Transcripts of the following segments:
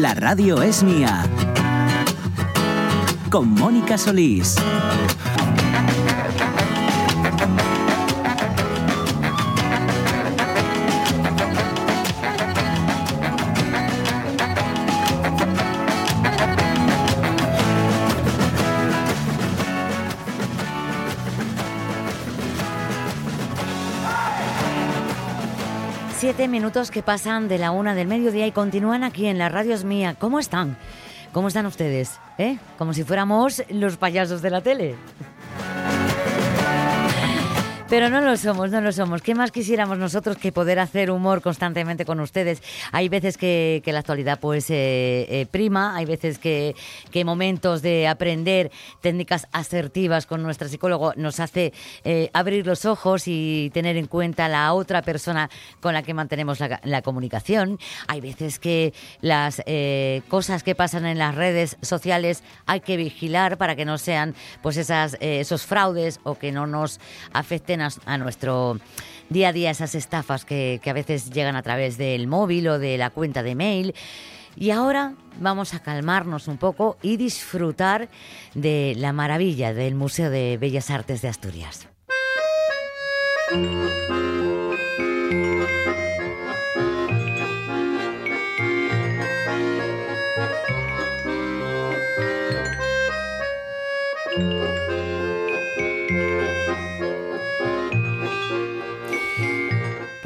La radio es mía. Con Mónica Solís. Siete minutos que pasan de la una del mediodía y continúan aquí en la radio es mía. ¿Cómo están? ¿Cómo están ustedes? ¿Eh? Como si fuéramos los payasos de la tele. Pero no lo somos, no lo somos. ¿Qué más quisiéramos nosotros que poder hacer humor constantemente con ustedes? Hay veces que, que la actualidad pues eh, eh, prima, hay veces que, que, momentos de aprender técnicas asertivas con nuestra psicólogo nos hace eh, abrir los ojos y tener en cuenta la otra persona con la que mantenemos la, la comunicación. Hay veces que las eh, cosas que pasan en las redes sociales hay que vigilar para que no sean pues esas, esos fraudes o que no nos afecten a, nuestro día a día esas estafas que, que, a veces llegan a través del móvil o de la cuenta de mail. Y ahora vamos a calmarnos un poco y disfrutar de la maravilla del Museo de Bellas Artes de Asturias.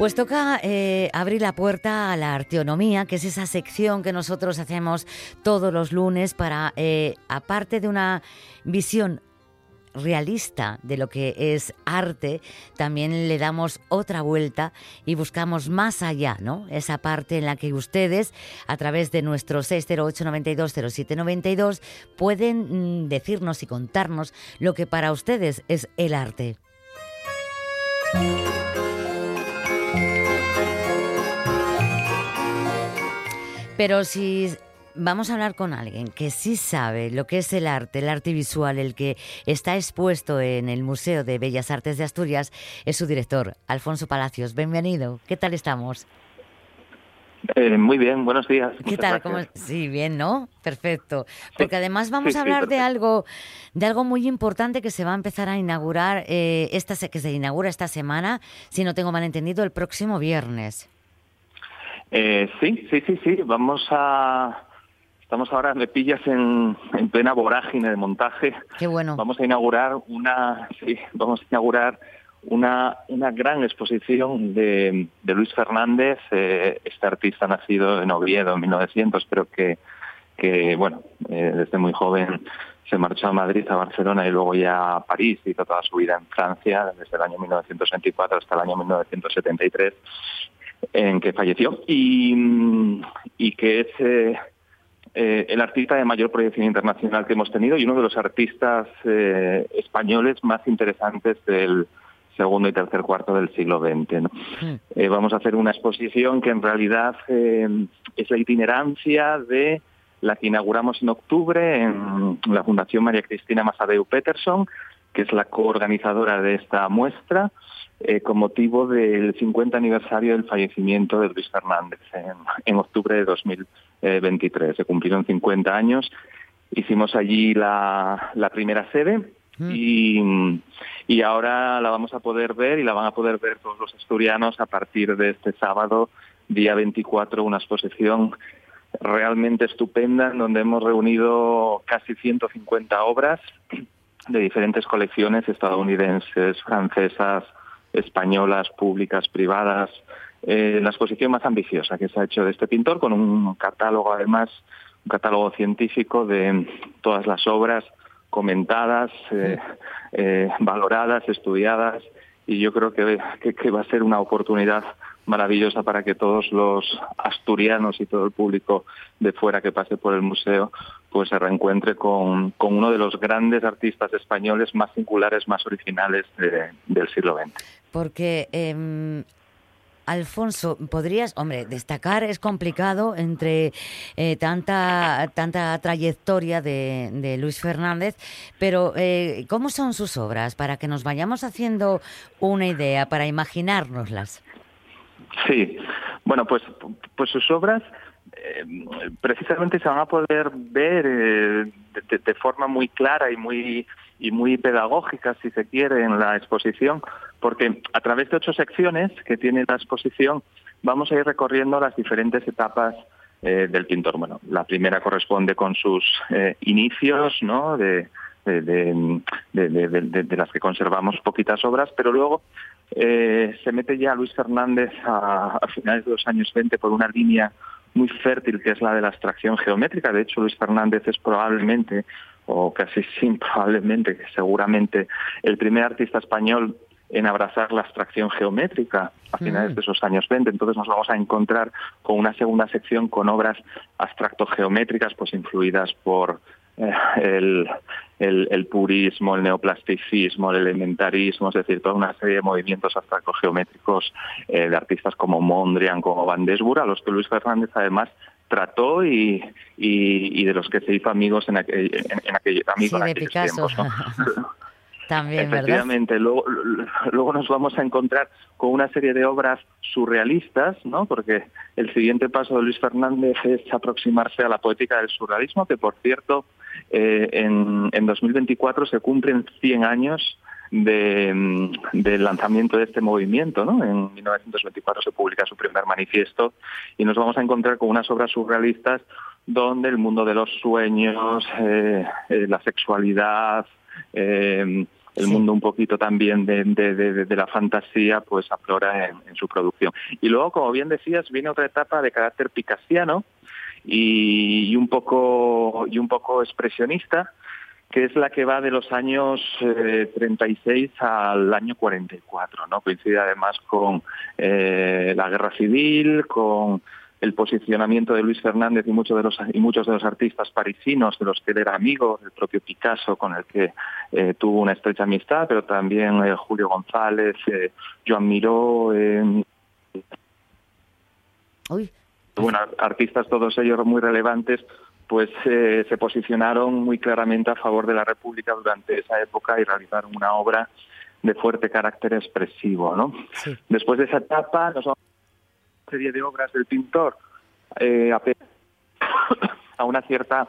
Pues toca eh, abrir la puerta a la arteonomía, que es esa sección que nosotros hacemos todos los lunes para, eh, aparte de una visión realista de lo que es arte, también le damos otra vuelta y buscamos más allá, ¿no? Esa parte en la que ustedes, a través de nuestro 608-920792, pueden mm, decirnos y contarnos lo que para ustedes es el arte. Pero si vamos a hablar con alguien que sí sabe lo que es el arte, el arte visual, el que está expuesto en el Museo de Bellas Artes de Asturias, es su director, Alfonso Palacios. Bienvenido. ¿Qué tal estamos? Eh, muy bien, buenos días. ¿Qué tal? ¿Cómo... Sí, bien, ¿no? Perfecto. Porque además vamos sí, a hablar sí, de algo, de algo muy importante que se va a empezar a inaugurar eh, esta que se inaugura esta semana, si no tengo mal entendido, el próximo viernes. Eh, sí, sí, sí, sí. Vamos a. Estamos ahora, me pillas en, en, plena vorágine de montaje. Qué bueno. Vamos a inaugurar una. Sí, vamos a inaugurar una, una gran exposición de, de Luis Fernández, eh, este artista nacido en Oviedo en 1900, pero que, que bueno, eh, desde muy joven se marchó a Madrid, a Barcelona y luego ya a París, hizo toda su vida en Francia, desde el año 1924 hasta el año 1973 en que falleció y, y que es eh, eh, el artista de mayor proyección internacional que hemos tenido y uno de los artistas eh, españoles más interesantes del segundo y tercer cuarto del siglo XX. ¿no? Sí. vamos a hacer una exposición que en realidad es la itinerancia de la que inauguramos en octubre en la Fundación María Cristina Masadeu Peterson, que es la coorganizadora de esta muestra, eh, con motivo del 50 aniversario del fallecimiento de Luis Fernández en, en octubre de 2023. Se cumplieron 50 años. Hicimos allí la, la primera sede mm. y, y ahora la vamos a poder ver y la van a poder ver todos los asturianos a partir de este sábado, día 24, una exposición realmente estupenda en donde hemos reunido casi 150 obras de diferentes colecciones estadounidenses, francesas, españolas, públicas, privadas. Eh, la exposición más ambiciosa que se ha hecho de este pintor, con un catálogo además, un catálogo científico de todas las obras comentadas, eh, eh, valoradas, estudiadas, y yo creo que, que, que, va a ser una oportunidad maravillosa para que todos los asturianos y todo el público de fuera que pase por el museo pues se reencuentre con, con uno de los grandes artistas españoles más singulares, más originales del siglo XX. Porque em, Alfonso, podrías, hombre, destacar es complicado entre eh, tanta, tanta trayectoria de, Luis Fernández, pero eh, ¿cómo son sus obras? Para que nos vayamos haciendo una idea, para imaginárnoslas. Sí, bueno, pues, pues sus obras eh, precisamente se van a poder ver de, de, forma muy clara y muy y muy pedagógica, si se quiere, en la exposición, porque a través de ocho secciones que tiene la exposición vamos a ir recorriendo las diferentes etapas eh, del pintor. Bueno, la primera corresponde con sus eh, inicios, ¿no? De, de, las que conservamos poquitas obras, pero luego eh, se mete ya Luis Fernández a, a, finales de los años 20 por una línea muy fértil que es la de la abstracción geométrica. De hecho, Luis Fernández es probablemente, o casi sin probablemente, seguramente el primer artista español en abrazar la abstracción geométrica a finales mm. de esos años 20. Entonces nos vamos a encontrar con una segunda sección con obras abstracto-geométricas, pues influidas por eh, el, el, purismo, el neoplasticismo, el elementarismo, es decir, toda una serie de movimientos abstracto-geométricos eh, de artistas como Mondrian, como Van Desbura, a los que Luis Fernández además trató y, y, de los que se hizo amigos en, aquel, en, aquellos tiempos. También, Efectivamente, luego, luego nos vamos a encontrar con una serie de obras surrealistas, ¿no? Porque el siguiente paso de Luis Fernández es aproximarse a la poética del surrealismo, que por cierto, eh, en, en 2024 se cumplen 100 años de, del lanzamiento de este movimiento. ¿no? En 1924 se publica su primer manifiesto y nos vamos a encontrar con unas obras surrealistas donde el mundo de los sueños, eh, eh, la sexualidad, eh, el mundo un poquito también de, de, la fantasía, pues aflora en, su producción. Y luego, como bien decías, viene otra etapa de carácter picasiano y, un poco y un poco expresionista, que es la que va de los años 36 al año 44, ¿no? Coincide además con la guerra civil, con el posicionamiento de Luis Fernández y muchos de los y muchos de los artistas parisinos de los que él era amigo, el propio Picasso con el que eh, tuvo una estrecha amistad, pero también eh, Julio González, eh, Joan Miró, eh, bueno, artistas todos ellos muy relevantes, pues se posicionaron muy claramente a favor de la República durante esa época y realizaron una obra de fuerte carácter expresivo, ¿no? Después de esa etapa nos vamos serie de obras del pintor eh, a una cierta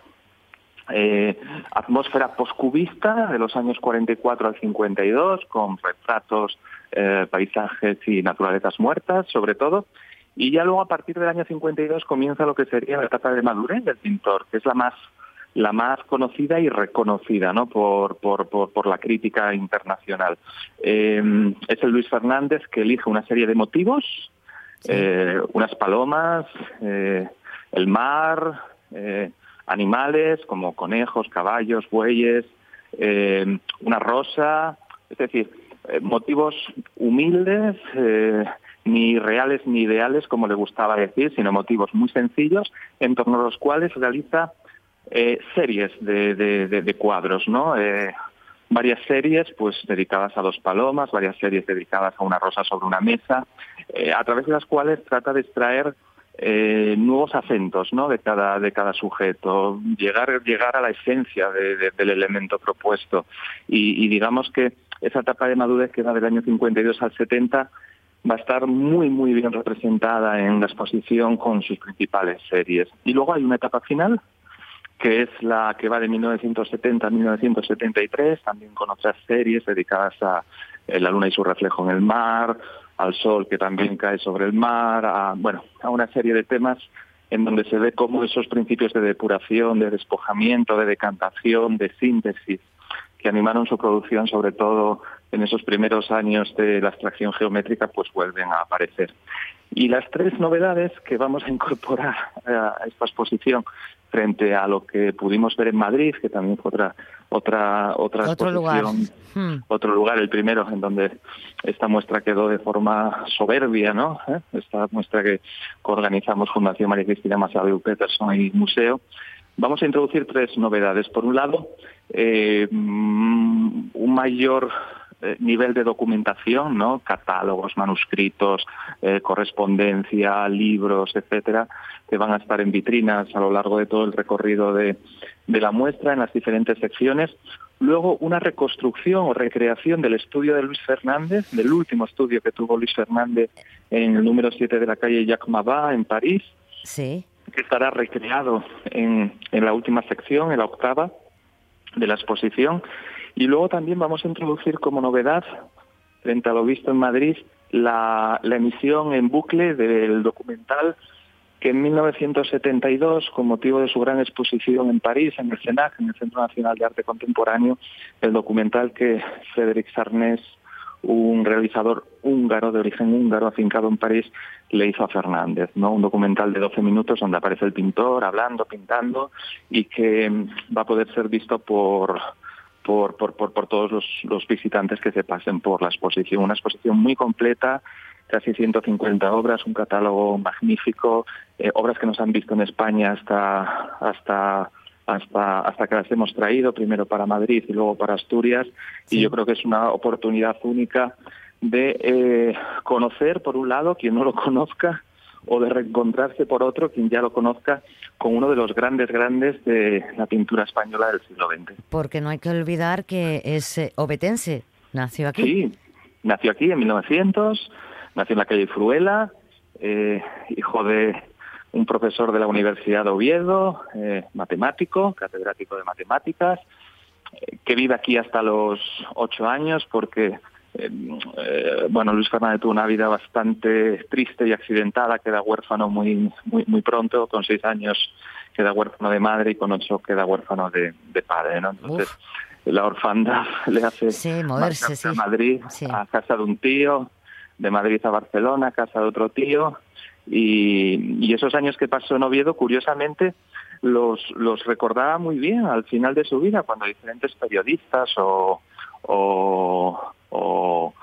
eh, atmósfera poscubista de los años 44 al 52, con retratos, eh, paisajes y naturalezas muertas, sobre todo. Y ya luego, a partir del año 52, comienza lo que sería la etapa de madurez del pintor, que es la más la más conocida y reconocida ¿no? por, por, por, la crítica internacional. es el Luis Fernández que elige una serie de motivos eh, unas palomas, eh, el mar, eh, animales como conejos, caballos, bueyes, una rosa, es decir, motivos humildes, ni reales ni ideales, como le gustaba decir, sino motivos muy sencillos en torno a los cuales realiza series de, de, cuadros, ¿no? varias series pues dedicadas a dos palomas, varias series dedicadas a una rosa sobre una mesa, eh, a través de las cuales trata de extraer eh, nuevos acentos ¿no? de cada de cada sujeto llegar llegar a la esencia del elemento propuesto y, digamos que esa etapa de madurez que va del año 52 al 70 va a estar muy muy bien representada en la exposición con sus principales series. Y luego hay una etapa final que es la que va de 1970 a 1973, también con otras series dedicadas a eh, la luna y su reflejo en el mar, al sol que también cae sobre el mar, a, bueno, a una serie de temas en donde se ve cómo esos principios de depuración, de despojamiento, de decantación, de síntesis, que animaron su producción sobre todo en esos primeros años de la abstracción geométrica, pues vuelven a aparecer. Y las tres novedades que vamos a incorporar a esta exposición frente a lo que pudimos ver en Madrid, que también fue otra otra otra otro lugar. Hmm. otro lugar, el primero en donde esta muestra quedó de forma soberbia, ¿no? ¿Eh? Esta muestra que organizamos Fundación María Cristina Masabeu Peterson y Museo. Vamos a introducir tres novedades. Por un lado, eh, mm, un mayor eh, nivel de documentación, ¿no? catálogos, manuscritos, eh, correspondencia, libros, etcétera, que van a estar en vitrinas a lo largo de todo el recorrido de, de la muestra en las diferentes secciones. Luego, una reconstrucción o recreación del estudio de Luis Fernández, del último estudio que tuvo Luis Fernández en el número 7 de la calle Jacques Mabat, en París, sí. que estará recreado en, en la última sección, en la octava de la exposición. Y luego también vamos a introducir como novedad, frente a lo visto en Madrid, la, emisión en bucle del documental que en 1972, con motivo de su gran exposición en París, en el CENAC, en el Centro Nacional de Arte Contemporáneo, el documental que Frédéric Sarnés, un realizador húngaro, de origen húngaro, afincado en París, le hizo a Fernández, ¿no? Un documental de 12 minutos donde aparece el pintor hablando, pintando, y que va a poder ser visto por por, por, por, por todos los, los, visitantes que se pasen por la exposición. Una exposición muy completa, casi 150 obras, un catálogo magnífico, eh, obras que nos han visto en España hasta, hasta, hasta, hasta que las hemos traído, primero para Madrid y luego para Asturias, y yo creo que es una oportunidad única de eh, conocer, por un lado, quien no lo conozca, o de reencontrarse por otro, quien ya lo conozca, con uno de los grandes, grandes de la pintura española del siglo XX. Porque no hay que olvidar que es eh, obetense, nació aquí. Sí, nació aquí en 1900, nació en la calle Fruela, eh, hijo de un profesor de la Universidad de Oviedo, eh, matemático, catedrático de matemáticas, que vive aquí hasta los ocho años porque eh, eh, bueno, Luis Fernández tuvo una vida bastante triste y accidentada, queda huérfano muy, muy, muy pronto, con seis años queda huérfano de madre y con ocho queda huérfano de, padre, ¿no? Entonces, la orfandad le hace moverse a Madrid, a casa de un tío, de Madrid a Barcelona, a casa de otro tío, y, y esos años que pasó en Oviedo, curiosamente, los, los recordaba muy bien al final de su vida, cuando diferentes periodistas o, o, o,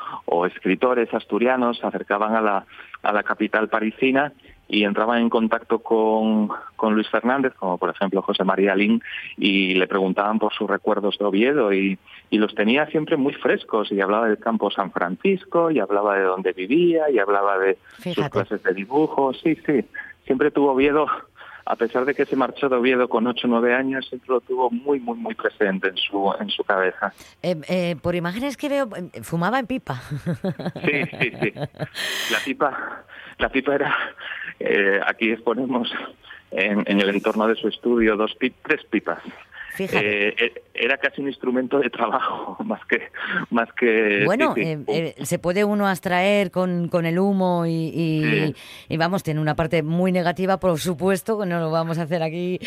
escritores asturianos se acercaban a la, a la capital parisina y entraban en contacto con, con, Luis Fernández, como por ejemplo José María Lin, y le preguntaban por sus recuerdos de Oviedo y, y, los tenía siempre muy frescos y hablaba del campo San Francisco y hablaba de dónde vivía y hablaba de sus clases de dibujo. Sí, sí, siempre tuvo Oviedo a pesar de que se marchó de Oviedo con 8 o 9 años, siempre lo tuvo muy, muy, muy presente en su, en su cabeza. Eh, eh, por imágenes que veo, eh, fumaba en pipa. Sí, sí, sí. La pipa, la pipa era, aquí exponemos en, en, el entorno de su estudio dos tres pipas. Eh, eh, era casi un instrumento de trabajo más que más que bueno eh, se puede uno abstraer con, con el humo y, y, vamos tiene una parte muy negativa por supuesto no lo vamos a hacer aquí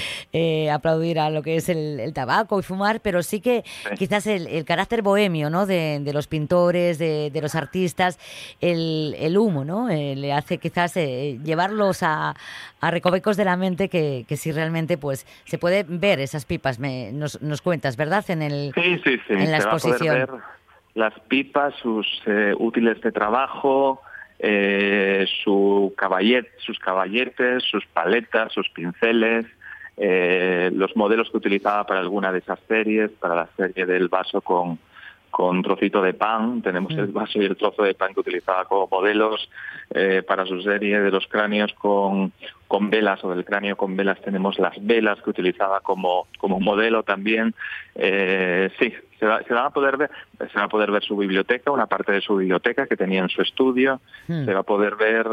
aplaudir a lo que es el, tabaco y fumar pero sí que quizás el, carácter bohemio no de, de los pintores de, de, los artistas el, el humo no le hace quizás llevarlos a, a recovecos de la mente que, que si realmente pues se puede ver esas pipas. Me nos, nos cuentas, ¿verdad? En el sí, sí, sí. En la exposición. ver las pipas, sus eh, útiles de trabajo, eh, su caballet, sus caballetes, sus paletas, sus pinceles, eh, los modelos que utilizaba para alguna de esas series, para la serie del vaso con, con trocito de pan, tenemos el mm. vaso y el trozo de pan que utilizaba como modelos, eh, para su serie de los cráneos con, con velas o del cráneo con velas tenemos las velas que utilizaba como, como modelo también. Eh, sí, se va, se va, a poder ver, se va a poder ver su biblioteca, una parte de su biblioteca que tenía en su estudio, mm. se va a poder ver,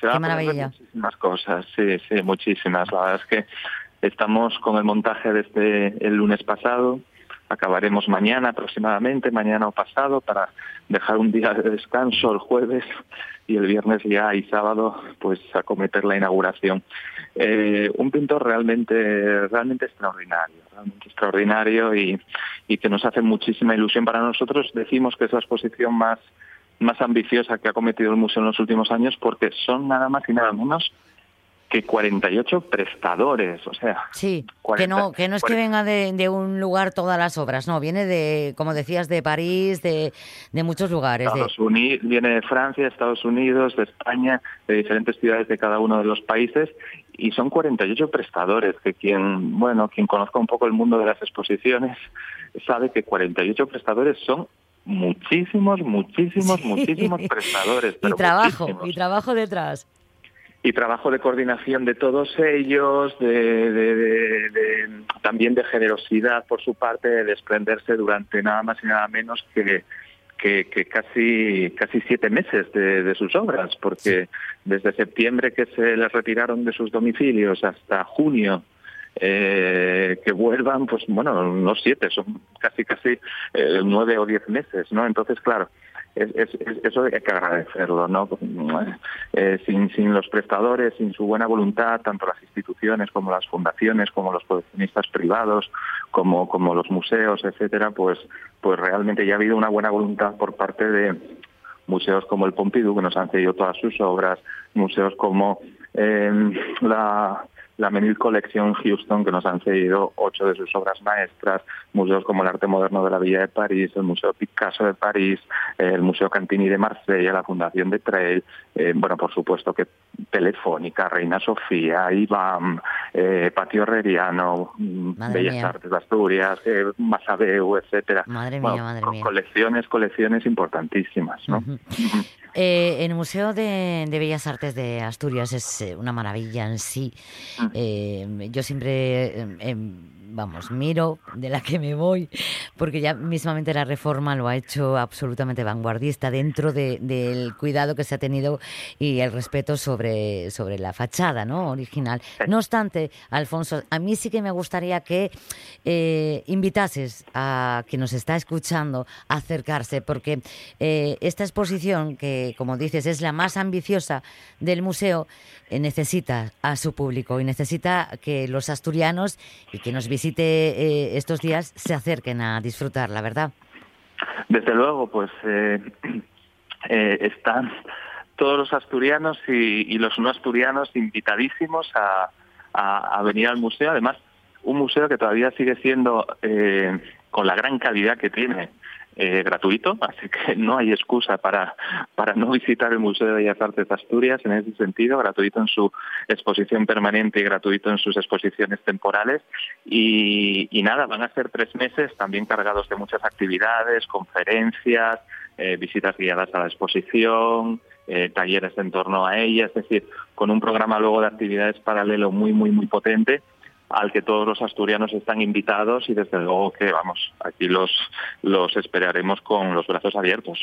se va a poder ver muchísimas cosas, sí, sí, muchísimas. La verdad es que estamos con el montaje desde el lunes pasado acabaremos mañana aproximadamente, mañana o pasado, para dejar un día de descanso el jueves y el viernes ya y sábado pues acometer la inauguración. Eh, un pintor realmente realmente extraordinario, realmente extraordinario y, y que nos hace muchísima ilusión para nosotros. Decimos que es la exposición más más ambiciosa que ha cometido el museo en los últimos años porque son nada más y nada menos que 48 prestadores, o sea... Sí, que, no, que no es que venga de, un lugar todas las obras, no, viene de, como decías, de París, de, de muchos lugares. Estados Unidos, viene de Francia, Estados Unidos, de España, de diferentes ciudades de cada uno de los países, y son 48 prestadores, que quien, bueno, quien conozca un poco el mundo de las exposiciones sabe que 48 prestadores son muchísimos, muchísimos, muchísimos prestadores. y trabajo, y trabajo detrás y trabajo de coordinación de todos ellos, de, también de generosidad por su parte, de desprenderse durante nada más y nada menos que, que, casi casi siete meses de, sus obras, porque desde septiembre que se les retiraron de sus domicilios hasta junio eh, que vuelvan, pues bueno, no siete, son casi casi eh, nueve o diez meses, ¿no? Entonces, claro, es, eso hay que agradecerlo, ¿no? Eh, sin, sin los prestadores, sin su buena voluntad, tanto las instituciones como las fundaciones, como los coleccionistas privados, como, como los museos, etcétera, pues, pues realmente ya ha habido una buena voluntad por parte de museos como el Pompidou, que nos han cedido todas sus obras, museos como eh, la la Menil Collection Houston, que nos han cedido ocho de sus obras maestras, museos como el Arte Moderno de la Villa de París, el Museo Picasso de París, el Museo Cantini de Marsella, la Fundación de Trail, eh, bueno, por supuesto que Telefónica, Reina Sofía, IBAM, eh, Patio Herreriano, mm, Bellas Artes de Asturias, eh, Masabeu, etcétera. Madre mía, madre mía. Colecciones, colecciones importantísimas, ¿no? Eh, el Museo de, Bellas Artes de Asturias es eh, una maravilla en sí. Eh, yo siempre em, vamos, miro de la que me voy, porque ya mismamente la reforma lo ha hecho absolutamente vanguardista dentro del cuidado que se ha tenido y el respeto sobre, sobre la fachada ¿no? original. No obstante, Alfonso, a mí sí que me gustaría que eh, invitases a quien nos está escuchando a acercarse, porque eh, esta exposición, que como dices es la más ambiciosa del museo, eh, necesita a su público y necesita que los asturianos y que nos visite eh, estos días se acerquen a disfrutar, la verdad. Desde luego, pues eh, están todos los asturianos y, los no asturianos invitadísimos a, a, venir al museo. Además, un museo que todavía sigue siendo, con la gran calidad que tiene, eh, gratuito, así que no hay excusa para, para no visitar el Museo de Bellas Artes de Asturias en ese sentido, gratuito en su exposición permanente y gratuito en sus exposiciones temporales. Y, nada, van a ser tres meses también cargados de muchas actividades, conferencias, eh, visitas guiadas a la exposición, eh, talleres en torno a ella, es decir, con un programa luego de actividades paralelo muy, muy, muy potente al que todos los asturianos están invitados y desde luego que vamos, aquí los, los esperaremos con los brazos abiertos.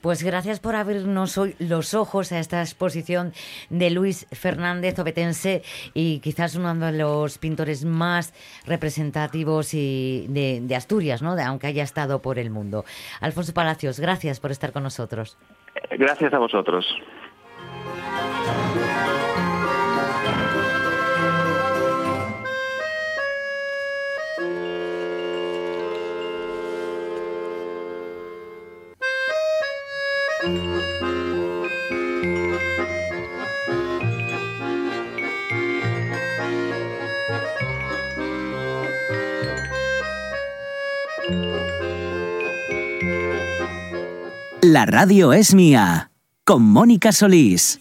Pues gracias por abrirnos hoy los ojos a esta exposición de Luis Fernández Obetense y quizás uno de los pintores más representativos y de, de Asturias, ¿no? aunque haya estado por el mundo. Alfonso Palacios, gracias por estar con nosotros. Gracias a vosotros. La radio es mía, con Mónica Solís.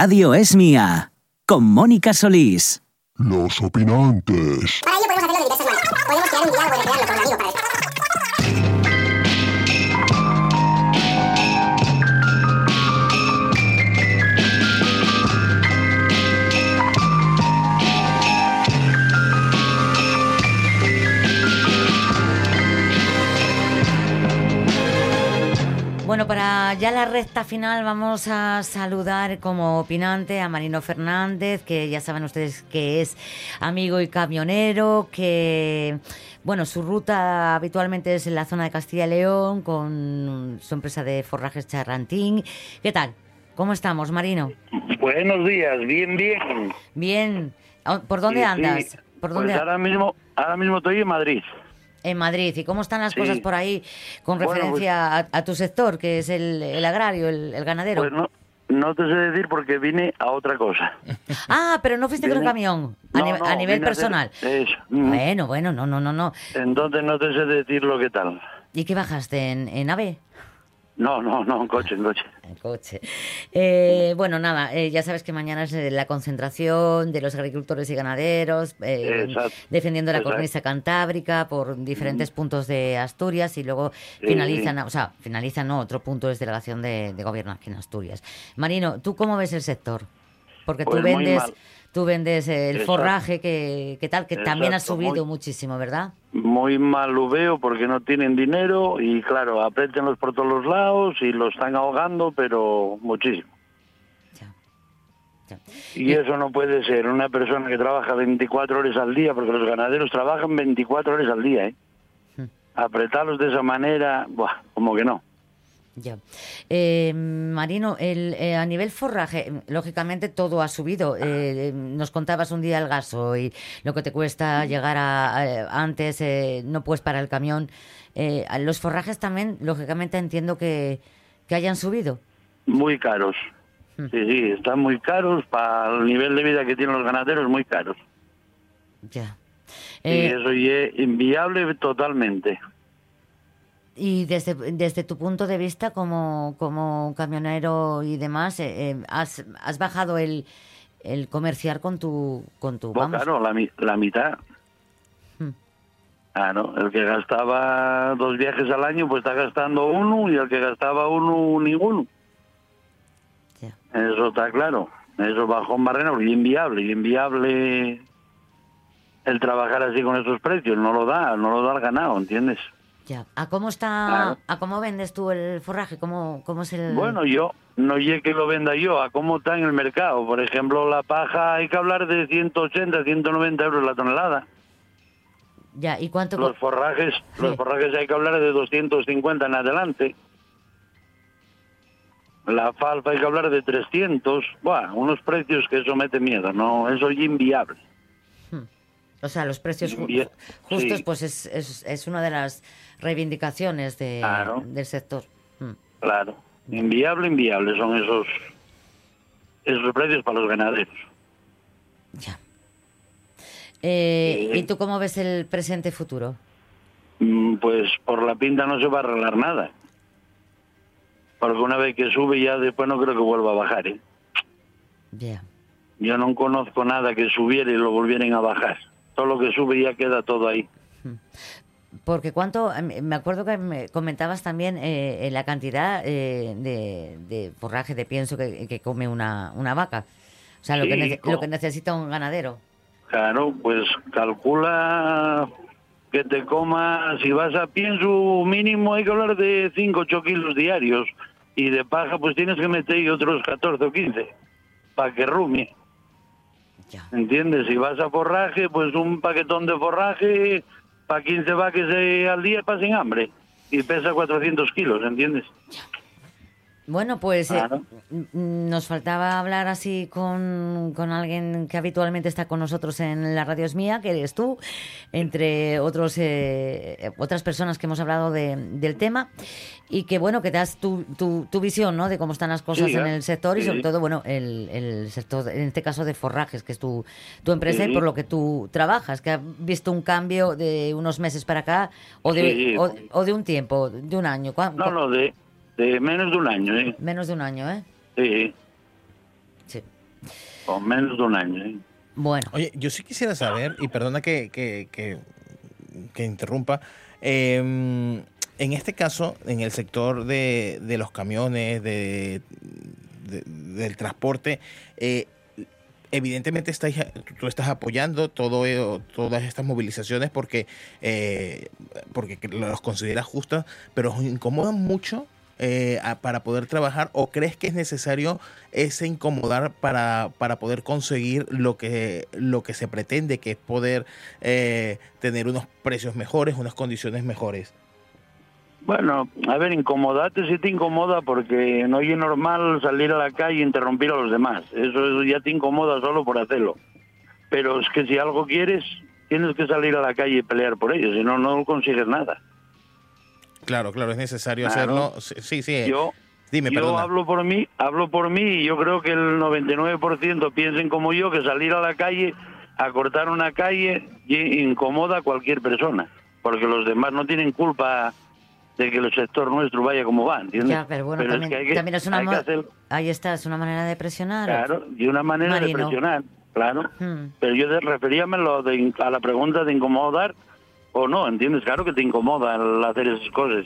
Radio es mía. Con Mónica Solís. Los opinantes. Para ello podemos hacerlo de diversas maneras. Podemos crear un diálogo y recrearlo Bueno, para ya la recta final vamos a saludar como opinante a Marino Fernández, que ya saben ustedes que es amigo y camionero, que bueno, su ruta habitualmente es en la zona de Castilla y León con su empresa de forrajes Charrantín. ¿Qué tal? ¿Cómo estamos, Marino? Buenos días, bien, bien. Bien. ¿Por dónde Sí, andas? sí. ¿Por Pues dónde? ahora mismo, ahora mismo estoy en Madrid. En Madrid. ¿Y cómo están las Sí. cosas por ahí con Bueno, referencia a, a tu sector, que es el, el agrario, el, el ganadero? Pues no, no te sé decir porque vine a otra cosa. Ah, pero no fuiste con Vine- camión, a, No, no, a nivel vine a personal. Eso. mm. Bueno, bueno, no, no, no, no. Entonces no te sé decir lo que tal. ¿Y qué bajaste? ¿En, en AVE? No, no, no, en coche, en coche. En coche. Eh, bueno, nada, eh, ya sabes que mañana es eh, la concentración de los agricultores y ganaderos, eh, defendiendo la Exacto. cornisa cantábrica por diferentes puntos de Asturias y luego finalizan, o sea, finalizan, no, otro punto es delegación de, de gobierno aquí en Asturias. Marino, ¿tú cómo ves el sector? Porque tú Pues vendes, mal. Tú vendes el Exacto. forraje que, que tal, que también ha subido muy- muchísimo, ¿verdad? Muy mal lo veo porque no tienen dinero y claro, apriétenlos por todos los lados y lo están ahogando, pero muchísimo. Ya. Ya. Y eso no puede ser una persona que trabaja 24 horas al día, porque los ganaderos trabajan 24 horas al día, ¿eh? Hmm. Apretarlos de esa manera, buah, como que no. Ya. Eh, Marino, el, eh, a nivel forraje, lógicamente todo ha subido. Eh, eh, nos contabas un día el gaso y lo que te cuesta llegar a, a- antes, eh, no puedes para el camión. Eh, los forrajes también, lógicamente entiendo que, que hayan subido. Muy caros. Hmm. Sí, sí, están muy caros para el nivel de vida que tienen los ganaderos, muy caros. Ya. y eso es inviable totalmente. Y desde, desde tu punto de vista como, como camionero y demás, eh, eh, has, has bajado el, el comerciar con tu, con tu vamos, claro, la, la mitad. Hmm. Claro, el que gastaba dos viajes al año, pues está gastando uno, y el que gastaba uno, ninguno. ya. Eso está claro. Eso bajó en barreno y inviable, y inviable el trabajar así con esos precios. No lo da, no lo da el ganado, ¿entiendes? Ya. ¿A cómo está, Claro. a cómo vendes tú el forraje? ¿Cómo, cómo es el...? Bueno, yo no sé que lo venda yo, a cómo está en el mercado. Por ejemplo, la paja hay que hablar de 180, 190 euros la tonelada. Ya, ¿y cuánto...? Los forrajes, Sí. los forrajes hay que hablar de 250 en adelante. La falfa hay que hablar de 300. Buah, unos precios que eso mete miedo, ¿no? Eso es inviable. O sea, los precios ju- justos, sí. pues es, es, es una de las reivindicaciones de, Claro. del sector. Mm. Claro. Inviable, inviable son esos esos precios para los ganaderos. Ya. Eh. ¿Y tú cómo ves el presente y futuro? Mm, Pues por la pinta no se va a arreglar nada. Porque una vez que sube ya después no creo que vuelva a bajar. ¿eh? Ya. Yo no conozco nada que subiera y lo volvieran a bajar. Todo lo que sube ya queda todo ahí. Porque cuánto, em, me acuerdo que me comentabas también eh, la cantidad eh, de, de forraje de pienso que, que come una, una vaca. O sea, lo, que Sí, co- lo que necesita un ganadero. Claro, pues calcula que te coma, si vas a pienso mínimo hay que hablar de 5 8 kilos diarios y de paja pues tienes que meter otros 14 o 15 para que rumie, Ya. ¿entiendes? Si vas a forraje, pues un paquetón de forraje para 15 vacas eh, al día pasen hambre y pesa 400 kilos, ¿entiendes? Bueno, pues eh, Claro. m- nos faltaba hablar así con, con alguien que habitualmente está con nosotros en la radio es mía, que eres tú, entre otros eh, otras personas que hemos hablado de- del tema y que bueno que das tu, tu, tu visión ¿no? de cómo están las cosas Sí, en ¿eh? el sector y sobre todo bueno el, el sector en este caso de forrajes que es tu, tu empresa y por lo que tú trabajas que has visto un cambio de unos meses para acá o de, o, o de un tiempo de un año ¿Cuán- No, no, de, de menos de un año, ¿eh? menos de un año ¿eh? Sí. Sí. Con menos de un año, ¿eh? Bueno, Oye, yo sí quisiera saber, y perdona que, que, que- que interrumpa, eh, en este caso, en el sector de, de los camiones, de, de- del transporte, eh, evidentemente estáis, tú estás apoyando todo, eh, todas estas movilizaciones porque, eh, porque los consideras justas, pero os incomodan mucho eh, para poder trabajar o crees que es necesario ese incomodar para, para poder conseguir lo que, lo que se pretende, que es poder eh, tener unos precios mejores, unas condiciones mejores? Bueno, a ver, incomodate si te incomoda porque no es normal salir a la calle e interrumpir a los demás. Eso ya te incomoda solo por hacerlo. Pero es que si algo quieres, tienes que salir a la calle y pelear por ello, si no, no consigues nada. Claro, claro, es necesario Claro. hacerlo. Sí, sí, sí. Yo, Dime, yo perdona. hablo por mí, hablo por mí y yo creo que el 99% piensen como yo que salir a la calle a cortar una calle y- incomoda a cualquier persona, porque los demás no tienen culpa de que el sector nuestro vaya como va, ¿entiendes? ya, pero bueno, es también, que hay que- también es una hay que mo- hacer- ahí está, es una manera de presionar. Claro, y una manera Marino. de presionar, claro. Hmm. Pero yo referíame a lo de in- a la pregunta de incomodar o no, ¿entiendes? Claro que te incomoda el hacer esas cosas.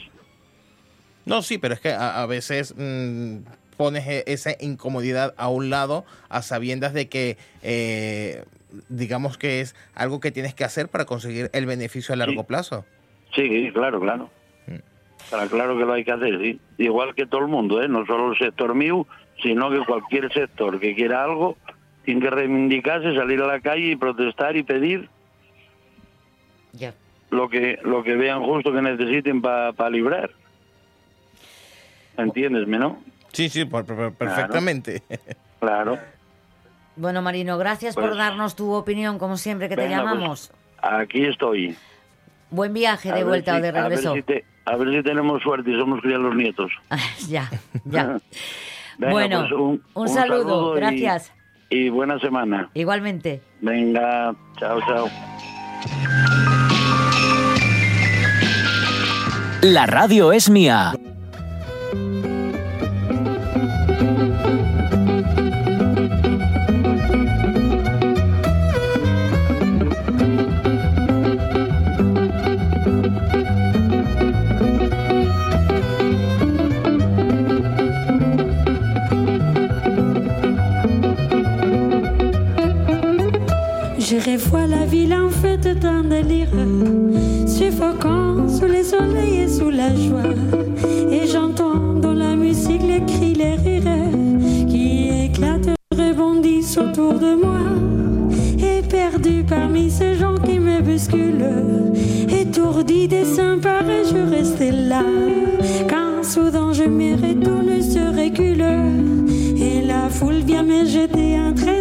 No, sí, pero es que a, a veces mm, pones e- esa incomodidad a un lado a sabiendas de que, eh, digamos que es algo que tienes que hacer para conseguir el beneficio a largo Sí. plazo. Sí, claro, claro. Claro, claro que lo hay que hacer, sí. Igual que todo el mundo, ¿eh? No solo el sector mío, sino que cualquier sector que quiera algo tiene que reivindicarse, salir a la calle y protestar y pedir Ya. Lo que lo que vean justo que necesiten para librar. ¿Entiendesme, no? Sí, sí, por- por- perfectamente. Claro. Bueno, Marino, gracias por Pues- darnos tu opinión, como siempre que te Venga, pues, llamamos. Aquí estoy. Buen viaje A de vuelta si- o de a ver regreso. si te- A ver si tenemos suerte y somos criados los nietos. ya, ya. Venga, bueno, pues, un, un saludo, saludo y- gracias. Y buena semana. Igualmente. Venga, chao, chao. La radio es mía. Revois la ville en fête d'un délire, suffocant sous les soleils et sous la joie. Et j'entends dans la musique les cris, les rires qui éclatent, rebondissent autour de moi. Et perdu parmi ces gens qui me bousculent, étourdi des pareils, je restais là. Quand soudain je me retourne, se recule, et la foule vient me jeter ses bras.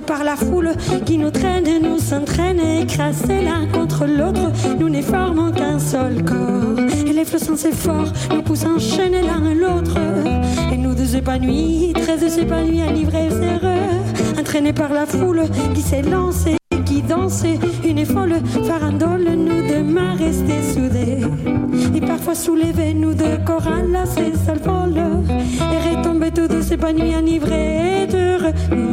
Par la foule qui nous traîne et nous entraîne, écrasés l'un contre l'autre, nous ne formons qu'un seul corps. Et les flots sans efforts nous poussent enchaîner l'un l'autre. Et nous deux épanouis, très épanouis à l'ivresse heureux, entraînés par la foule qui s'est lancée, qui dansait une folle farandole, nous deux mains restés soudés. Et parfois soulevés, nous deux corps enlacés, s'envolent et retombés tous deux épanouis, enivrés et heureux.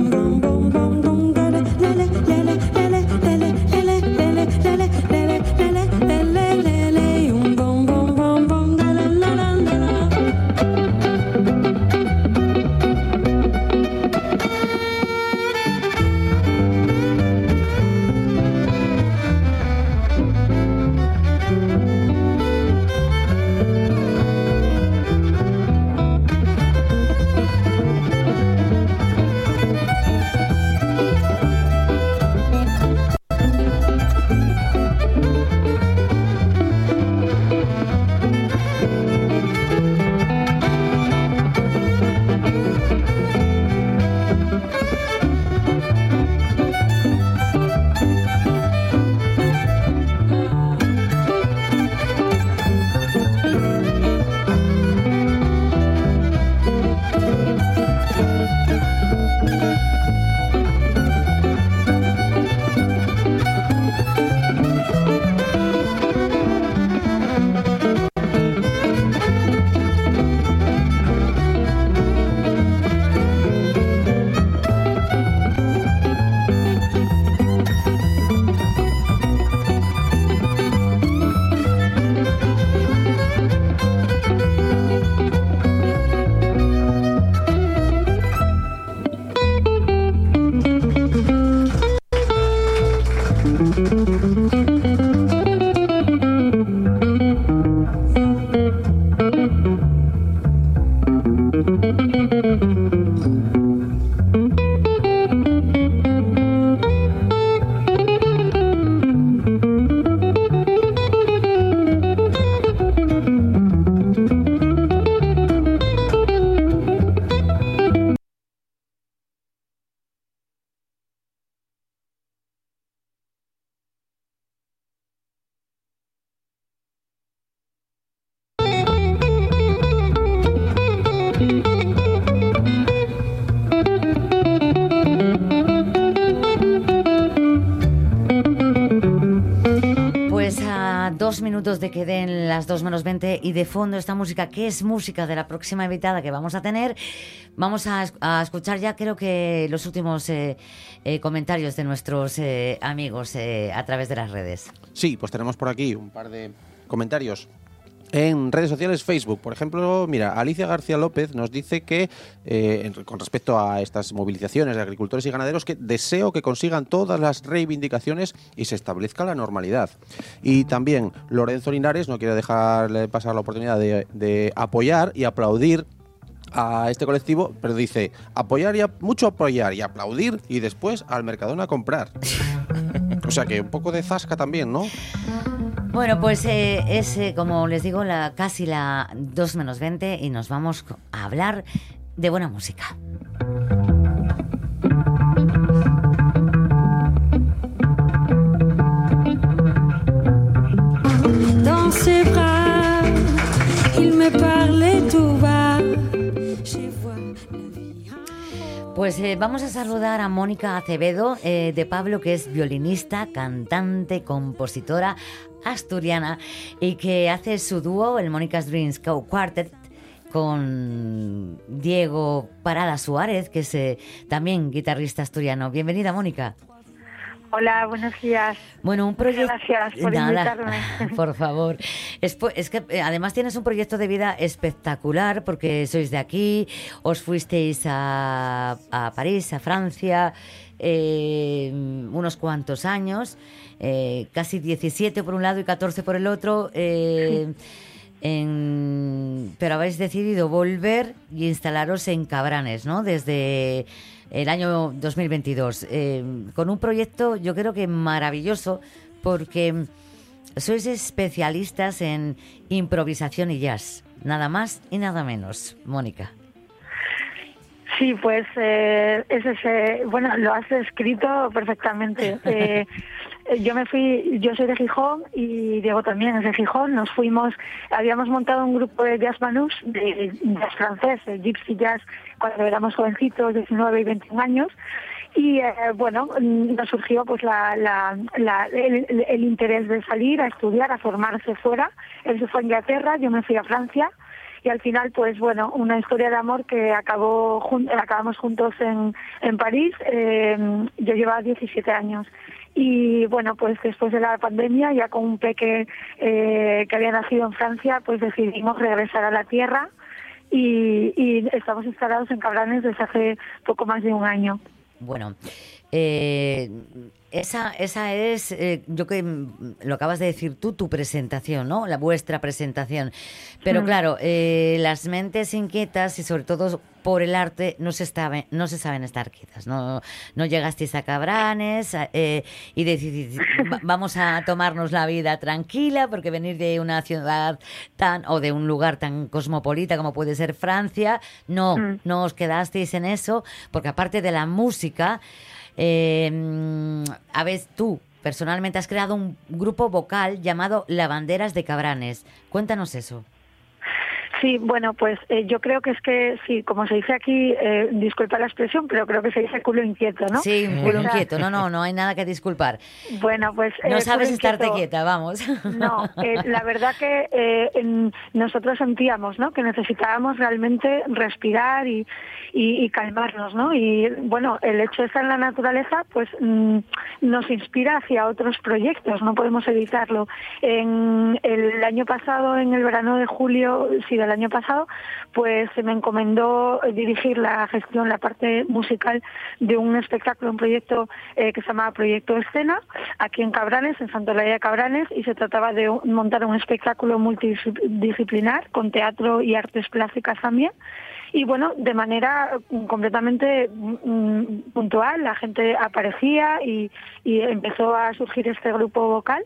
Minutos de que den las 2 menos 20 y de fondo esta música, que es música de la próxima invitada que vamos a tener, vamos a, a escuchar ya creo que los últimos eh, eh, comentarios de nuestros eh, amigos eh, a través de las redes. Sí, pues tenemos por aquí un par de comentarios. En redes sociales, Facebook, por ejemplo, mira, Alicia García López nos dice que, eh, con respecto a estas movilizaciones de agricultores y ganaderos, que deseo que consigan todas las reivindicaciones y se establezca la normalidad. Y también Lorenzo Linares no quiere dejarle pasar la oportunidad de, de apoyar y aplaudir a este colectivo, pero dice apoyar y a- mucho apoyar y aplaudir y después al Mercadona a comprar. O sea que un poco de zasca también, ¿no? Bueno, pues eh, es, eh, como les digo, la, casi la 2 menos 20 y nos vamos a hablar de buena música. Dans ses bras, il me parlait tout bas. Pues eh, vamos a saludar a Mónica Acevedo eh, de Pablo, que es violinista, cantante, compositora asturiana y que hace su dúo, el Mónica's Dreams Co- Quartet, con Diego Parada Suárez, que es eh, también guitarrista asturiano. Bienvenida, Mónica. Hola, buenos días. Bueno, un proyecto. Gracias por Nada, invitarme. por favor. Es, que eh, además tienes un proyecto de vida espectacular porque sois de aquí, os fuisteis a, a París, a Francia, eh, unos cuantos años, eh, casi 17 por un lado y 14 por el otro. eh, en- pero habéis decidido volver y instalaros en Cabranes, ¿no? Desde el año 2022, eh, con un proyecto yo creo que maravilloso porque sois especialistas en improvisación y jazz, nada más y nada menos, Mónica. Sí, pues eh, es ese, bueno, lo has descrito perfectamente. Eh, yo me fui, yo soy de Gijón y Diego también es de Gijón. Nos fuimos, habíamos montado un grupo de jazz manús, de jazz francés, de gypsy jazz, cuando éramos jovencitos, 19 y 21 años. Y eh, bueno, nos surgió pues la, el, el interés de salir a estudiar, a formarse fuera. Él se fue a Inglaterra, yo me fui a Francia y al final pues bueno una historia de amor que acabó jun- acabamos juntos en, en París Eh, yo llevaba 17 años. Y bueno pues después de la pandemia ya con un peque eh, que había nacido en Francia pues decidimos regresar a la tierra y, y estamos instalados en Cabranes desde hace poco más de un año. Bueno, eh, esa, esa es, eh, yo que mm, lo acabas de decir tú, tu presentación, ¿no? La vuestra presentación. Pero Mm. claro, eh, las mentes inquietas y sobre todo por el arte no se, estabe- no se saben estar quietas. No, no llegasteis a Cabranes eh, y decidís, "Va- vamos a tomarnos la vida tranquila porque venir de una ciudad tan o de un lugar tan cosmopolita como puede ser Francia, no, Mm. no os quedasteis en eso porque aparte de la música, eh, a ver, tú personalmente has creado un grupo vocal llamado Lavanderas de Cabranes. Cuéntanos eso. Sí, bueno, pues eh, yo creo que es que, sí, como se dice aquí, eh, disculpa la expresión, pero creo que se dice culo inquieto, ¿no? Sí, culo O sea, inquieto. No, no, no hay nada que disculpar. Bueno, pues... No eh, sabes culo estarte inquieto. quieta, vamos. No, la verdad que en- nosotros sentíamos ¿no? que necesitábamos realmente respirar y, y- y calmarnos, ¿no? Y bueno, el hecho de estar en la naturaleza, pues mm, nos inspira hacia otros proyectos, no podemos evitarlo. En el año pasado, en el verano de julio, sí, del año pasado, pues se me encomendó dirigir la gestión, la parte musical de un espectáculo, un proyecto eh, que se llamaba Proyecto Escena, aquí en Cabranes, en Santolaya de Cabranes, y se trataba de montar un espectáculo multidisciplinar con teatro y artes plásticas también. Y bueno, de manera mm, completamente mm, puntual, la gente aparecía y empezó a surgir este grupo vocal.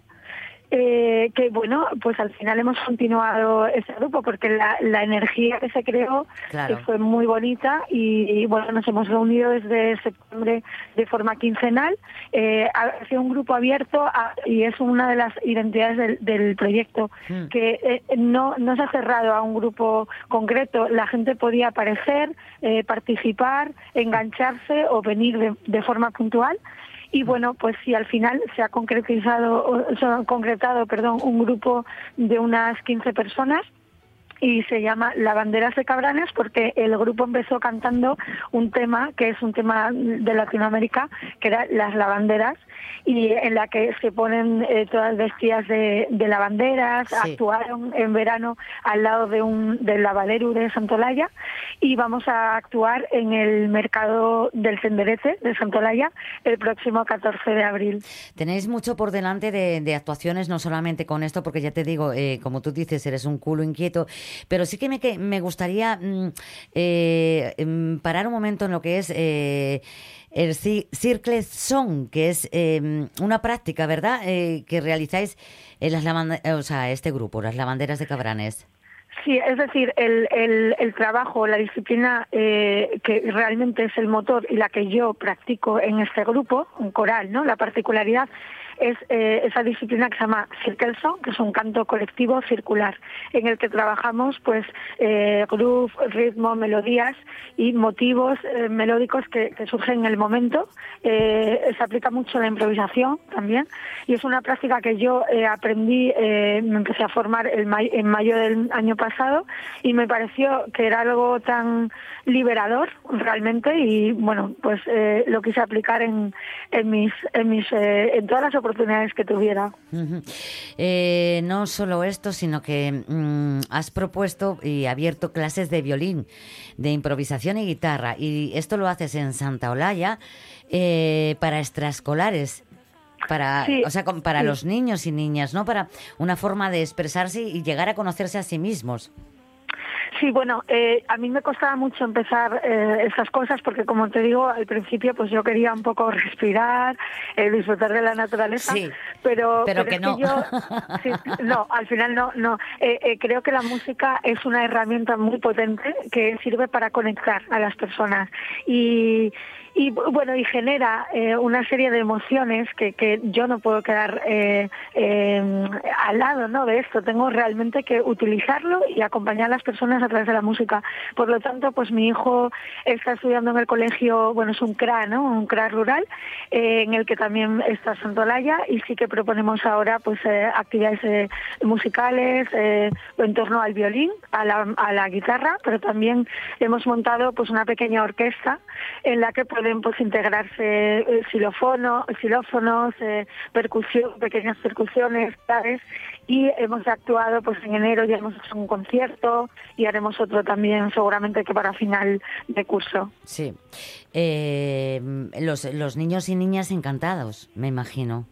Eh, que bueno, pues al final hemos continuado ese grupo porque la, la energía que se creó Claro. que fue muy bonita y, y, bueno, nos hemos reunido desde septiembre de forma quincenal. Eh, ha sido un grupo abierto a- y es una de las identidades del, del proyecto, Mm. que eh, no, no se ha cerrado a un grupo concreto. La gente podía aparecer, eh, participar, engancharse o venir de, de forma puntual. Y bueno, pues si al final se ha concretizado, o se ha concretado, perdón, un grupo de unas 15 personas y se llama Lavanderas de Cabranes porque el grupo empezó cantando un tema que es un tema de Latinoamérica, que era las lavanderas, y en la que se ponen eh, todas vestidas de, de lavanderas, Sí. actuaron en verano al lado de un del lavadero de Santolaya y vamos a actuar en el mercado del Senderete de Santolaya el próximo 14 de abril. Tenéis mucho por delante de, de actuaciones, no solamente con esto, porque ya te digo, eh, como tú dices, eres un culo inquieto, pero sí que me, que me gustaría mm, eh, mm, parar un momento en lo que es eh, el ci- Circle Song, que es eh, una práctica, ¿verdad?, Eh, que realizáis en las o sea, este grupo, las lavanderas de Cabranes. Sí, es decir, el, el, el trabajo, la disciplina eh, que realmente es el motor y la que yo practico en este grupo, un coral, ¿no? La particularidad es eh, esa disciplina que se llama Circle Song, que es un canto colectivo circular, en el que trabajamos pues eh, groove, ritmo, melodías y motivos eh, melódicos que, que surgen en el momento. Se aplica mucho la improvisación también y es una práctica que yo aprendí, me empecé a formar el en mayo del año pasado y me pareció que era algo tan liberador realmente y bueno, pues lo quise aplicar en, en mis, en mis, en todas las oportunidades que tuviera. Eh, no solo esto, sino que mm, has propuesto y abierto clases de violín, de improvisación y guitarra. Y esto lo haces en Santa Olaya eh, para extraescolares. Para, Sí, o sea, para sí. los niños y niñas, ¿no? Para una forma de expresarse y llegar a conocerse a sí mismos. Sí, bueno, eh, a mí me costaba mucho empezar eh, estas cosas porque, como te digo, al principio pues yo quería un poco respirar, eh, disfrutar de la naturaleza, Sí, pero, pero que no. yo- sí, no, al final no, no. Eh, eh, creo que la música es una herramienta muy potente que sirve para conectar a las personas y y bueno y genera eh, una serie de emociones que, que yo no puedo quedar eh, eh, al lado ¿no? de esto tengo realmente que utilizarlo y acompañar a las personas a través de la música por lo tanto pues mi hijo está estudiando en el colegio bueno es un CRA ¿no? un CRA rural eh, en el que también está Santolaya y sí que proponemos ahora pues eh, actividades eh, musicales en torno al violín a la, a la guitarra pero también hemos montado pues una pequeña orquesta en la que pueden pues integrarse eh, xilófono, xilófonos, eh, percusión, pequeñas percusiones, ¿sabes? Y hemos actuado pues en enero ya hemos hecho un concierto y haremos otro también seguramente que para final de curso. Sí. Eh, los, los niños y niñas encantados, me imagino.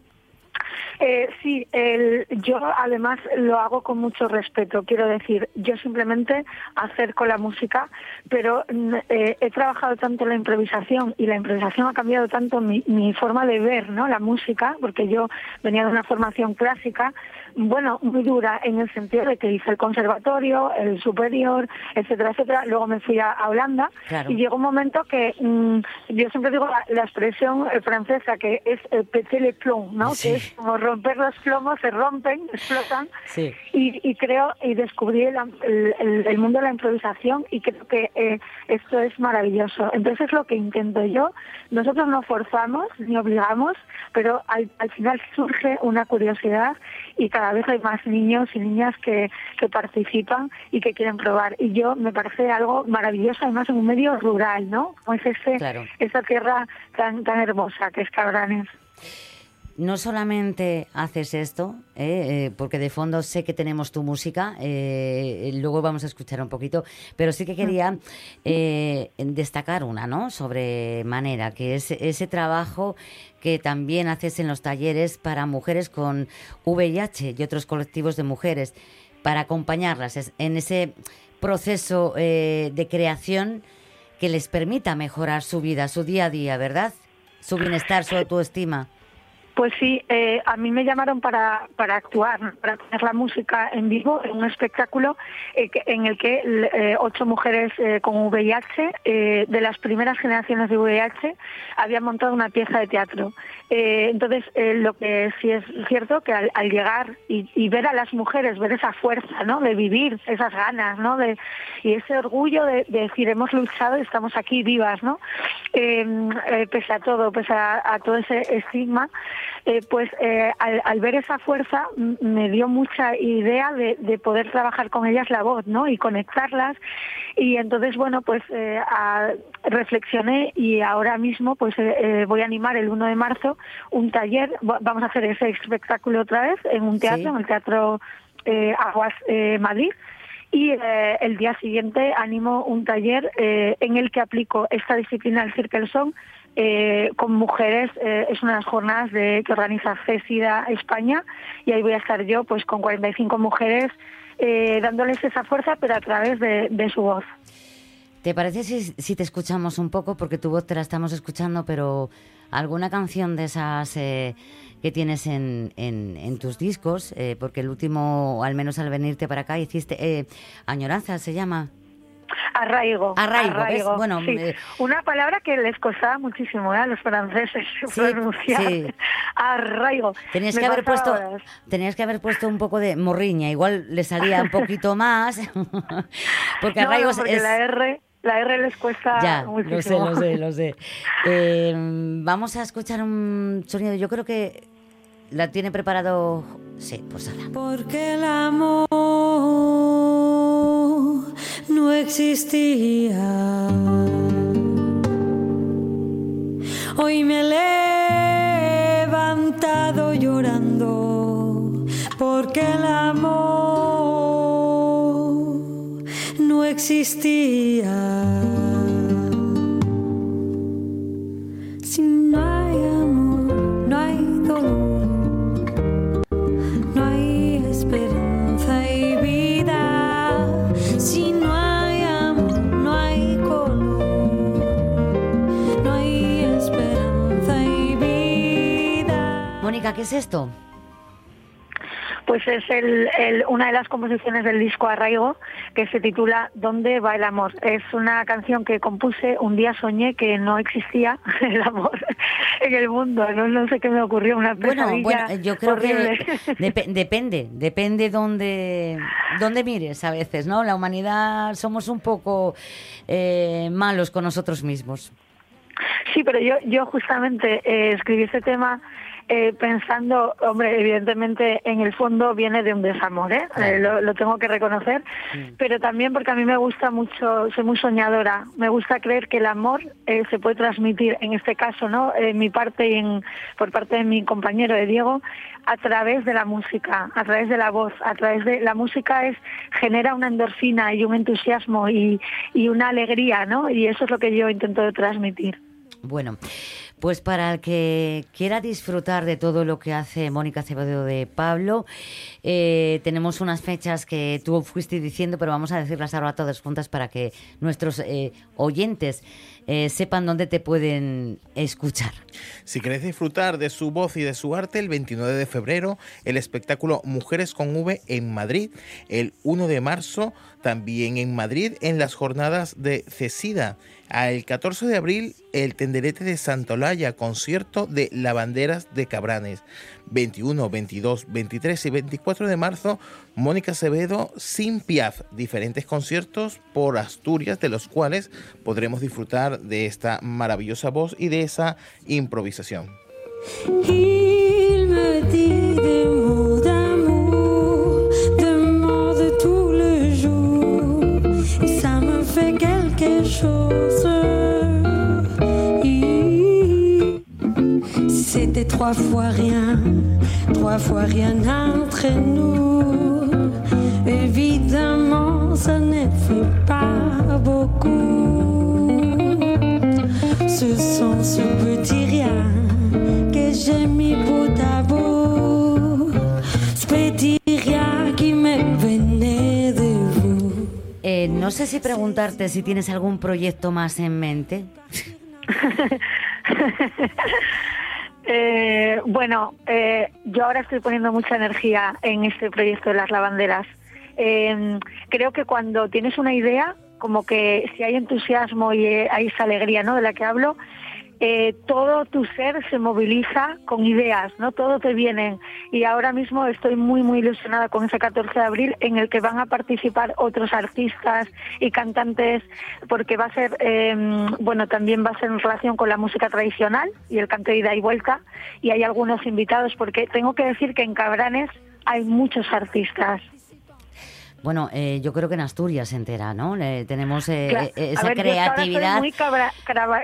Eh, sí, el- yo además lo hago con mucho respeto. Quiero decir, yo simplemente acerco la música, pero mm, eh, he trabajado tanto la improvisación y la improvisación ha cambiado tanto mi, mi forma de ver ¿no? la música, porque yo venía de una formación clásica, bueno, muy dura en el sentido de que hice el conservatorio, el superior, etcétera, etcétera. Luego me fui a, a Holanda Claro. y llegó un momento que mm, yo siempre digo la, la expresión eh, francesa que es eh, péter le plomb, ¿no? Sí. Que es como romper los plomos, se rompen, explotan. Sí. Y, y creo y descubrí el, el- el- el mundo de la improvisación y creo que eh, esto es maravilloso. Entonces es lo que intento yo. Nosotros no forzamos ni obligamos, pero al, al final surge una curiosidad y cada vez hay más niños y niñas que, que participan y que quieren probar. Y yo me parece algo maravilloso, además en un medio rural, ¿no? Como es este, Claro. esta tierra tan, tan hermosa que es Cabranes. No solamente haces esto, eh, eh, porque de fondo sé que tenemos tu música, eh, luego vamos a escuchar un poquito, pero sí que quería eh, destacar una, ¿no? Sobre manera, que es ese trabajo que también haces en los talleres para mujeres con VIH y otros colectivos de mujeres, para acompañarlas en ese proceso eh, de creación que les permita mejorar su vida, su día a día, ¿verdad? Su bienestar, su autoestima. Pues sí, eh, a mí me llamaron para, para actuar, para poner la música en vivo en un espectáculo eh, en el que eh, ocho mujeres con VIH, de las primeras generaciones de VIH, habían montado una pieza de teatro. Entonces, lo que sí es cierto que al, llegar y, ver a las mujeres, ver esa fuerza, ¿no? De vivir, esas ganas, ¿no? De, y ese orgullo de, de decir hemos luchado y estamos aquí vivas, ¿no? Pese a todo, pese a todo ese estigma, eh, pues eh, al, al ver esa fuerza me dio mucha idea de, de poder trabajar con ellas la voz, ¿no? Y conectarlas. Y entonces, bueno, pues eh, a- reflexioné y ahora mismo pues voy a animar el 1 de marzo un taller, Va- vamos a hacer ese espectáculo otra vez en un teatro, Sí. en el Teatro Aguas Madrid. Y eh, el día siguiente animo un taller eh, en el que aplico esta disciplina del Circle Song eh, con mujeres. eh, es unas jornadas de, que organiza CESIDA España y ahí voy a estar yo pues con 45 mujeres eh, dándoles esa fuerza pero a través de, su voz. ¿Te parece si, si te escuchamos un poco? Porque tu voz te la estamos escuchando, pero alguna canción de esas eh, que tienes en, en- tus discos, eh, porque el último, al menos al venirte para acá, hiciste eh, Añoranza, se llama. Arraigo. Arraigo, ¿ves? Bueno, sí. eh, una palabra que les costaba muchísimo ¿eh? a los franceses pronunciar. sí. Arraigo. Tenías Me que haber puesto, horas. tenías que haber puesto un poco de morriña, igual le salía un poquito más, porque No, no, arraigo es- porque es- la R, la R les cuesta Ya, muchísimo. lo sé, lo sé, lo sé. Eh, vamos a escuchar un sonido. Yo creo que la tiene preparado. Sí, pues ahora. Porque el amor no existía. Hoy me he levantado llorando porque el amor no existía. ¿Qué es esto? Pues es el, el- una de las composiciones del disco Arraigo que se titula ¿Dónde va el amor? Es una canción que compuse, un día soñé que no existía el amor en el mundo, no, no sé qué me ocurrió, una Bueno, pesadilla bueno, eh, yo creo horrible. que depe- depende, depende dónde, dónde mires a veces, ¿no? La humanidad somos un poco eh, malos con nosotros mismos. Sí, pero yo, yo justamente eh, escribí este tema eh, pensando, hombre, evidentemente en el fondo viene de un desamor, ¿eh? Eh, lo, lo tengo que reconocer, pero también porque a mí me gusta mucho, soy muy soñadora, me gusta creer que el amor eh, se puede transmitir, en este caso, ¿no? En mi parte y en, por parte de mi compañero de Diego, a través de la música, a través de la voz, a través de la música es genera una endorfina y un entusiasmo y, y una alegría, ¿no? Y eso es lo que yo intento transmitir. Bueno, pues para el que quiera disfrutar de todo lo que hace Mónica Acevedo de Pablo, eh, tenemos unas fechas que tú fuiste diciendo, pero vamos a decirlas ahora todas juntas para que nuestros eh, oyentes eh, sepan dónde te pueden escuchar. Si querés disfrutar de su voz y de su arte, el 29 de febrero el espectáculo Mujeres con V en Madrid, el 1 de marzo también en Madrid en las jornadas de Cesida, el 14 de abril el Tenderete de Santolaya, concierto de Lavanderas de Cabranes, 21, 22, 23 y 24 de marzo Mónica Acevedo sin Piaf, diferentes conciertos por Asturias de los cuales podremos disfrutar de esta maravillosa voz y de esa improvisación. C'était trois fois rien, trois fois rien entre nous. Évidemment, ça ne fait pas beaucoup. Ce sont ce petit rien que j'ai mis bout à bout. Ce petit rien qui me venait de vous. Eh, no sé si preguntarte si tienes algún proyecto más en mente. Eh, bueno, eh, yo ahora estoy poniendo mucha energía en este proyecto de las lavanderas. Eh, creo que cuando tienes una idea, como que si hay entusiasmo y eh, hay esa alegría, ¿no? De la que hablo, eh, todo tu ser se moviliza con ideas, ¿no? Todo te vienen. Y ahora mismo estoy muy, muy ilusionada con ese 14 de abril en el que van a participar otros artistas y cantantes, porque va a ser, eh, bueno, también va a ser en relación con la música tradicional y el canto de ida y vuelta. Y hay algunos invitados, porque tengo que decir que en Cabranes hay muchos artistas. Bueno, eh, yo creo que en Asturias entera, ¿no? Le- tenemos eh, Claro. eh, esa ver, yo creatividad. soy muy cabra-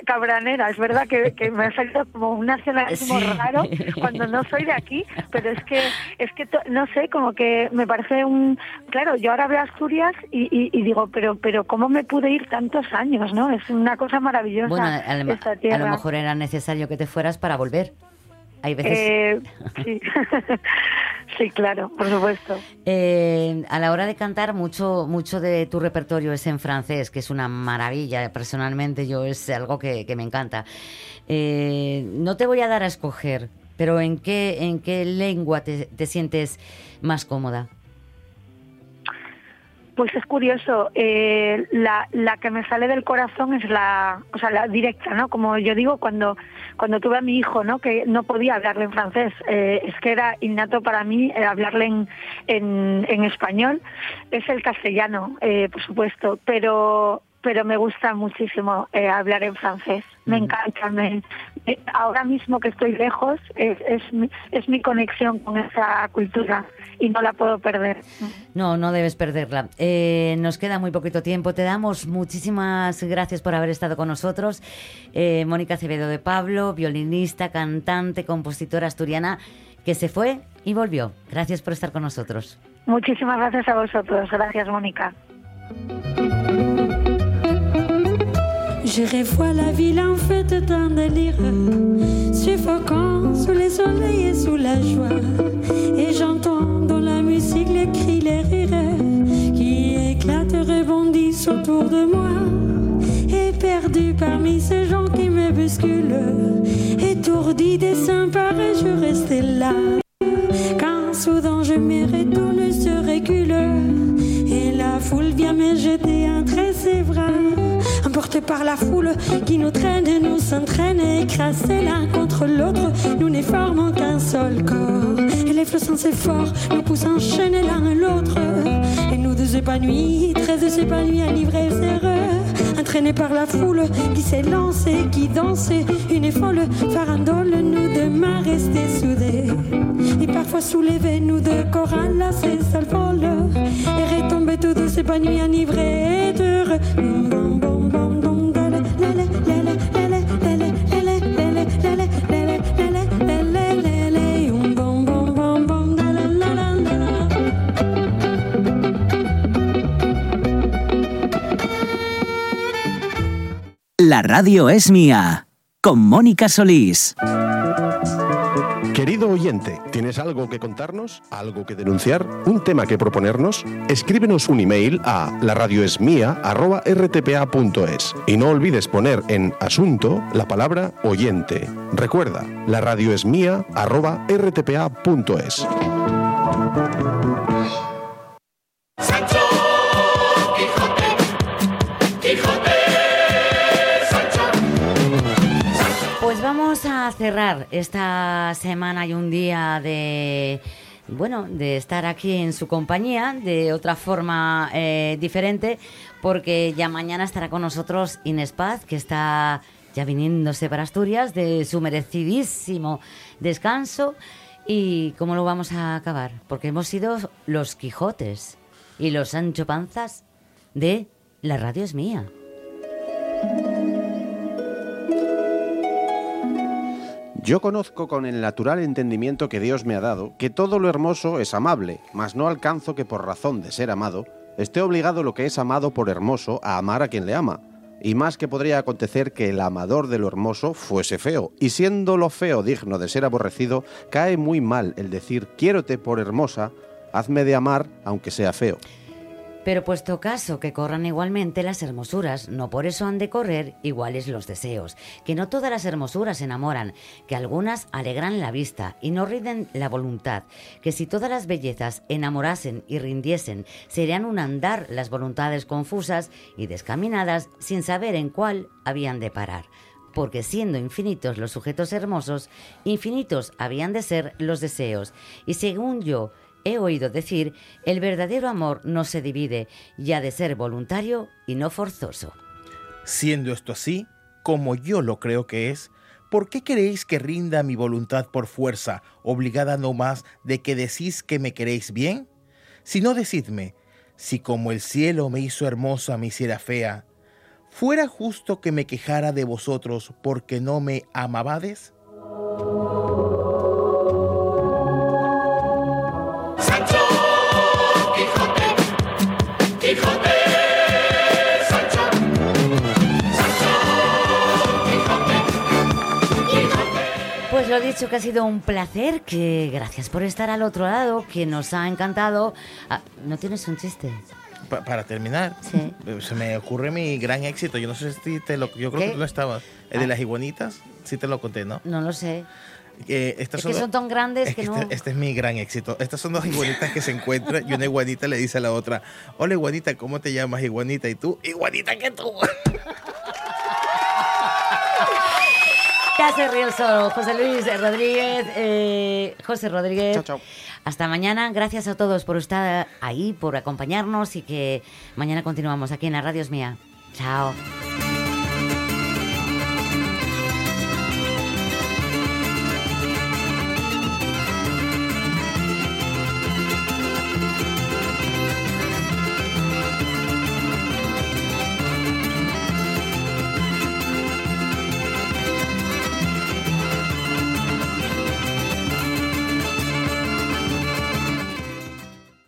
cabranera, es verdad que, que me ha salido como un nacionalismo Sí. raro cuando no soy de aquí, pero es que, es que to- no sé, como que me parece un... Claro, yo ahora veo Asturias y, y- y digo, pero pero ¿cómo me pude ir tantos años, no? Es una cosa maravillosa Bueno, a, a lo mejor era necesario que te fueras para volver. Hay veces. Eh, sí. sí, claro, por supuesto. Eh, a la hora de cantar, mucho, mucho de tu repertorio es en francés, que es una maravilla. Personalmente, yo es algo que, que me encanta. Eh, no te voy a dar a escoger, pero ¿en qué, en qué lengua te, te sientes más cómoda? Pues es curioso, eh, la, la que me sale del corazón es la, o sea, la directa, ¿no? Como yo digo, cuando, cuando tuve a mi hijo, ¿no? Que no podía hablarle en francés, eh, es que era innato para mí eh, hablarle en, en, en español, es el castellano, eh, por supuesto, pero pero me gusta muchísimo eh, hablar en francés, me encanta, me, me- ahora mismo que estoy lejos es, es, mi, es mi conexión con esa cultura y no la puedo perder. No, no debes perderla. Eh, nos queda muy poquito tiempo. Te damos muchísimas gracias por haber estado con nosotros. Eh, Mónica Acevedo de Pablo, violinista, cantante, compositora asturiana, que se fue y volvió. Gracias por estar con nosotros. Muchísimas gracias a vosotros. Gracias, Mónica. Je revois la ville en fête d'un délire, suffocant sous les soleils et sous la joie. Et j'entends dans la musique les cris, les rires qui éclatent, rebondissent autour de moi. Et perdu parmi ces gens qui me bousculent, étourdi des pareil, je restais là. Quand soudain je me retourne, se recule, et la foule vient me jeter entre ses bras. Par la foule qui nous traîne, nous s'entraîne, écrasés l'un contre l'autre, nous ne formons qu'un seul corps. Et les flots sans effort nous poussent enchaîner l'un l'autre. Et nous deux épanouis, très épanouis à l'ivresse heureux, entraînés par la foule qui s'élance et qui danse, une folle farandole, nous deux mains restés soudés. Et parfois soulevés, nous deux corps enlacés, s'envolent, et retomber tous deux épanouis, enivrés et heureux. La radio es mía. Con Mónica Solís. Querido oyente, ¿tienes algo que contarnos? ¿Algo que denunciar? ¿Un tema que proponernos? Escríbenos un email a laradioesmia@rtpa.es y no olvides poner en asunto la palabra oyente. Recuerda, la cerrar esta semana y un día de bueno de estar aquí en su compañía de otra forma eh, diferente porque ya mañana estará con nosotros Inés Paz que está ya viniéndose para Asturias de su merecidísimo descanso y cómo lo vamos a acabar porque hemos sido los Quijotes y los Sancho Panzas de la radio es mía. Yo conozco con el natural entendimiento que Dios me ha dado que todo lo hermoso es amable, mas no alcanzo que por razón de ser amado esté obligado lo que es amado por hermoso a amar a quien le ama. Y más que podría acontecer que el amador de lo hermoso fuese feo, y siendo lo feo digno de ser aborrecido, cae muy mal el decir quiérote por hermosa, hazme de amar aunque sea feo. Pero puesto caso que corran igualmente las hermosuras, no por eso han de correr iguales los deseos, que no todas las hermosuras enamoran, que algunas alegran la vista y no rinden la voluntad, que si todas las bellezas enamorasen y rindiesen, serían un andar las voluntades confusas y descaminadas sin saber en cuál habían de parar porque siendo infinitos los sujetos hermosos, infinitos habían de ser los deseos. Y según yo he oído decir, el verdadero amor no se divide y ha de ser voluntario y no forzoso. Siendo esto así, como yo lo creo que es, ¿por qué queréis que rinda mi voluntad por fuerza, obligada no más de que decís que me queréis bien? Si no decidme, si como el cielo me hizo hermosa me hiciera fea, ¿fuera justo que me quejara de vosotros porque no me amabades? Dicho, que ha sido un placer, que gracias por estar al otro lado, que nos ha encantado. Ah, ¿No tienes un chiste? Pa- para terminar, Sí. eh, se me ocurre mi gran éxito. Yo no sé si te lo. Yo creo ¿Qué? que tú no estabas. El Ah. de las iguanitas, sí te lo conté, ¿no? No lo sé. Eh, estas Es que dos- son tan grandes es que que no... este, este es mi gran éxito. Estas son dos iguanitas que se encuentran y una iguanita le dice a la otra: Hola, iguanita, ¿cómo te llamas, iguanita? Y tú, iguanita que tú. Ríe el solo. José Luis Rodríguez, eh, José Rodríguez. Chao, chao. Hasta mañana. Gracias a todos por estar ahí, por acompañarnos y que mañana continuamos aquí en la Radio Es Mía. Chao.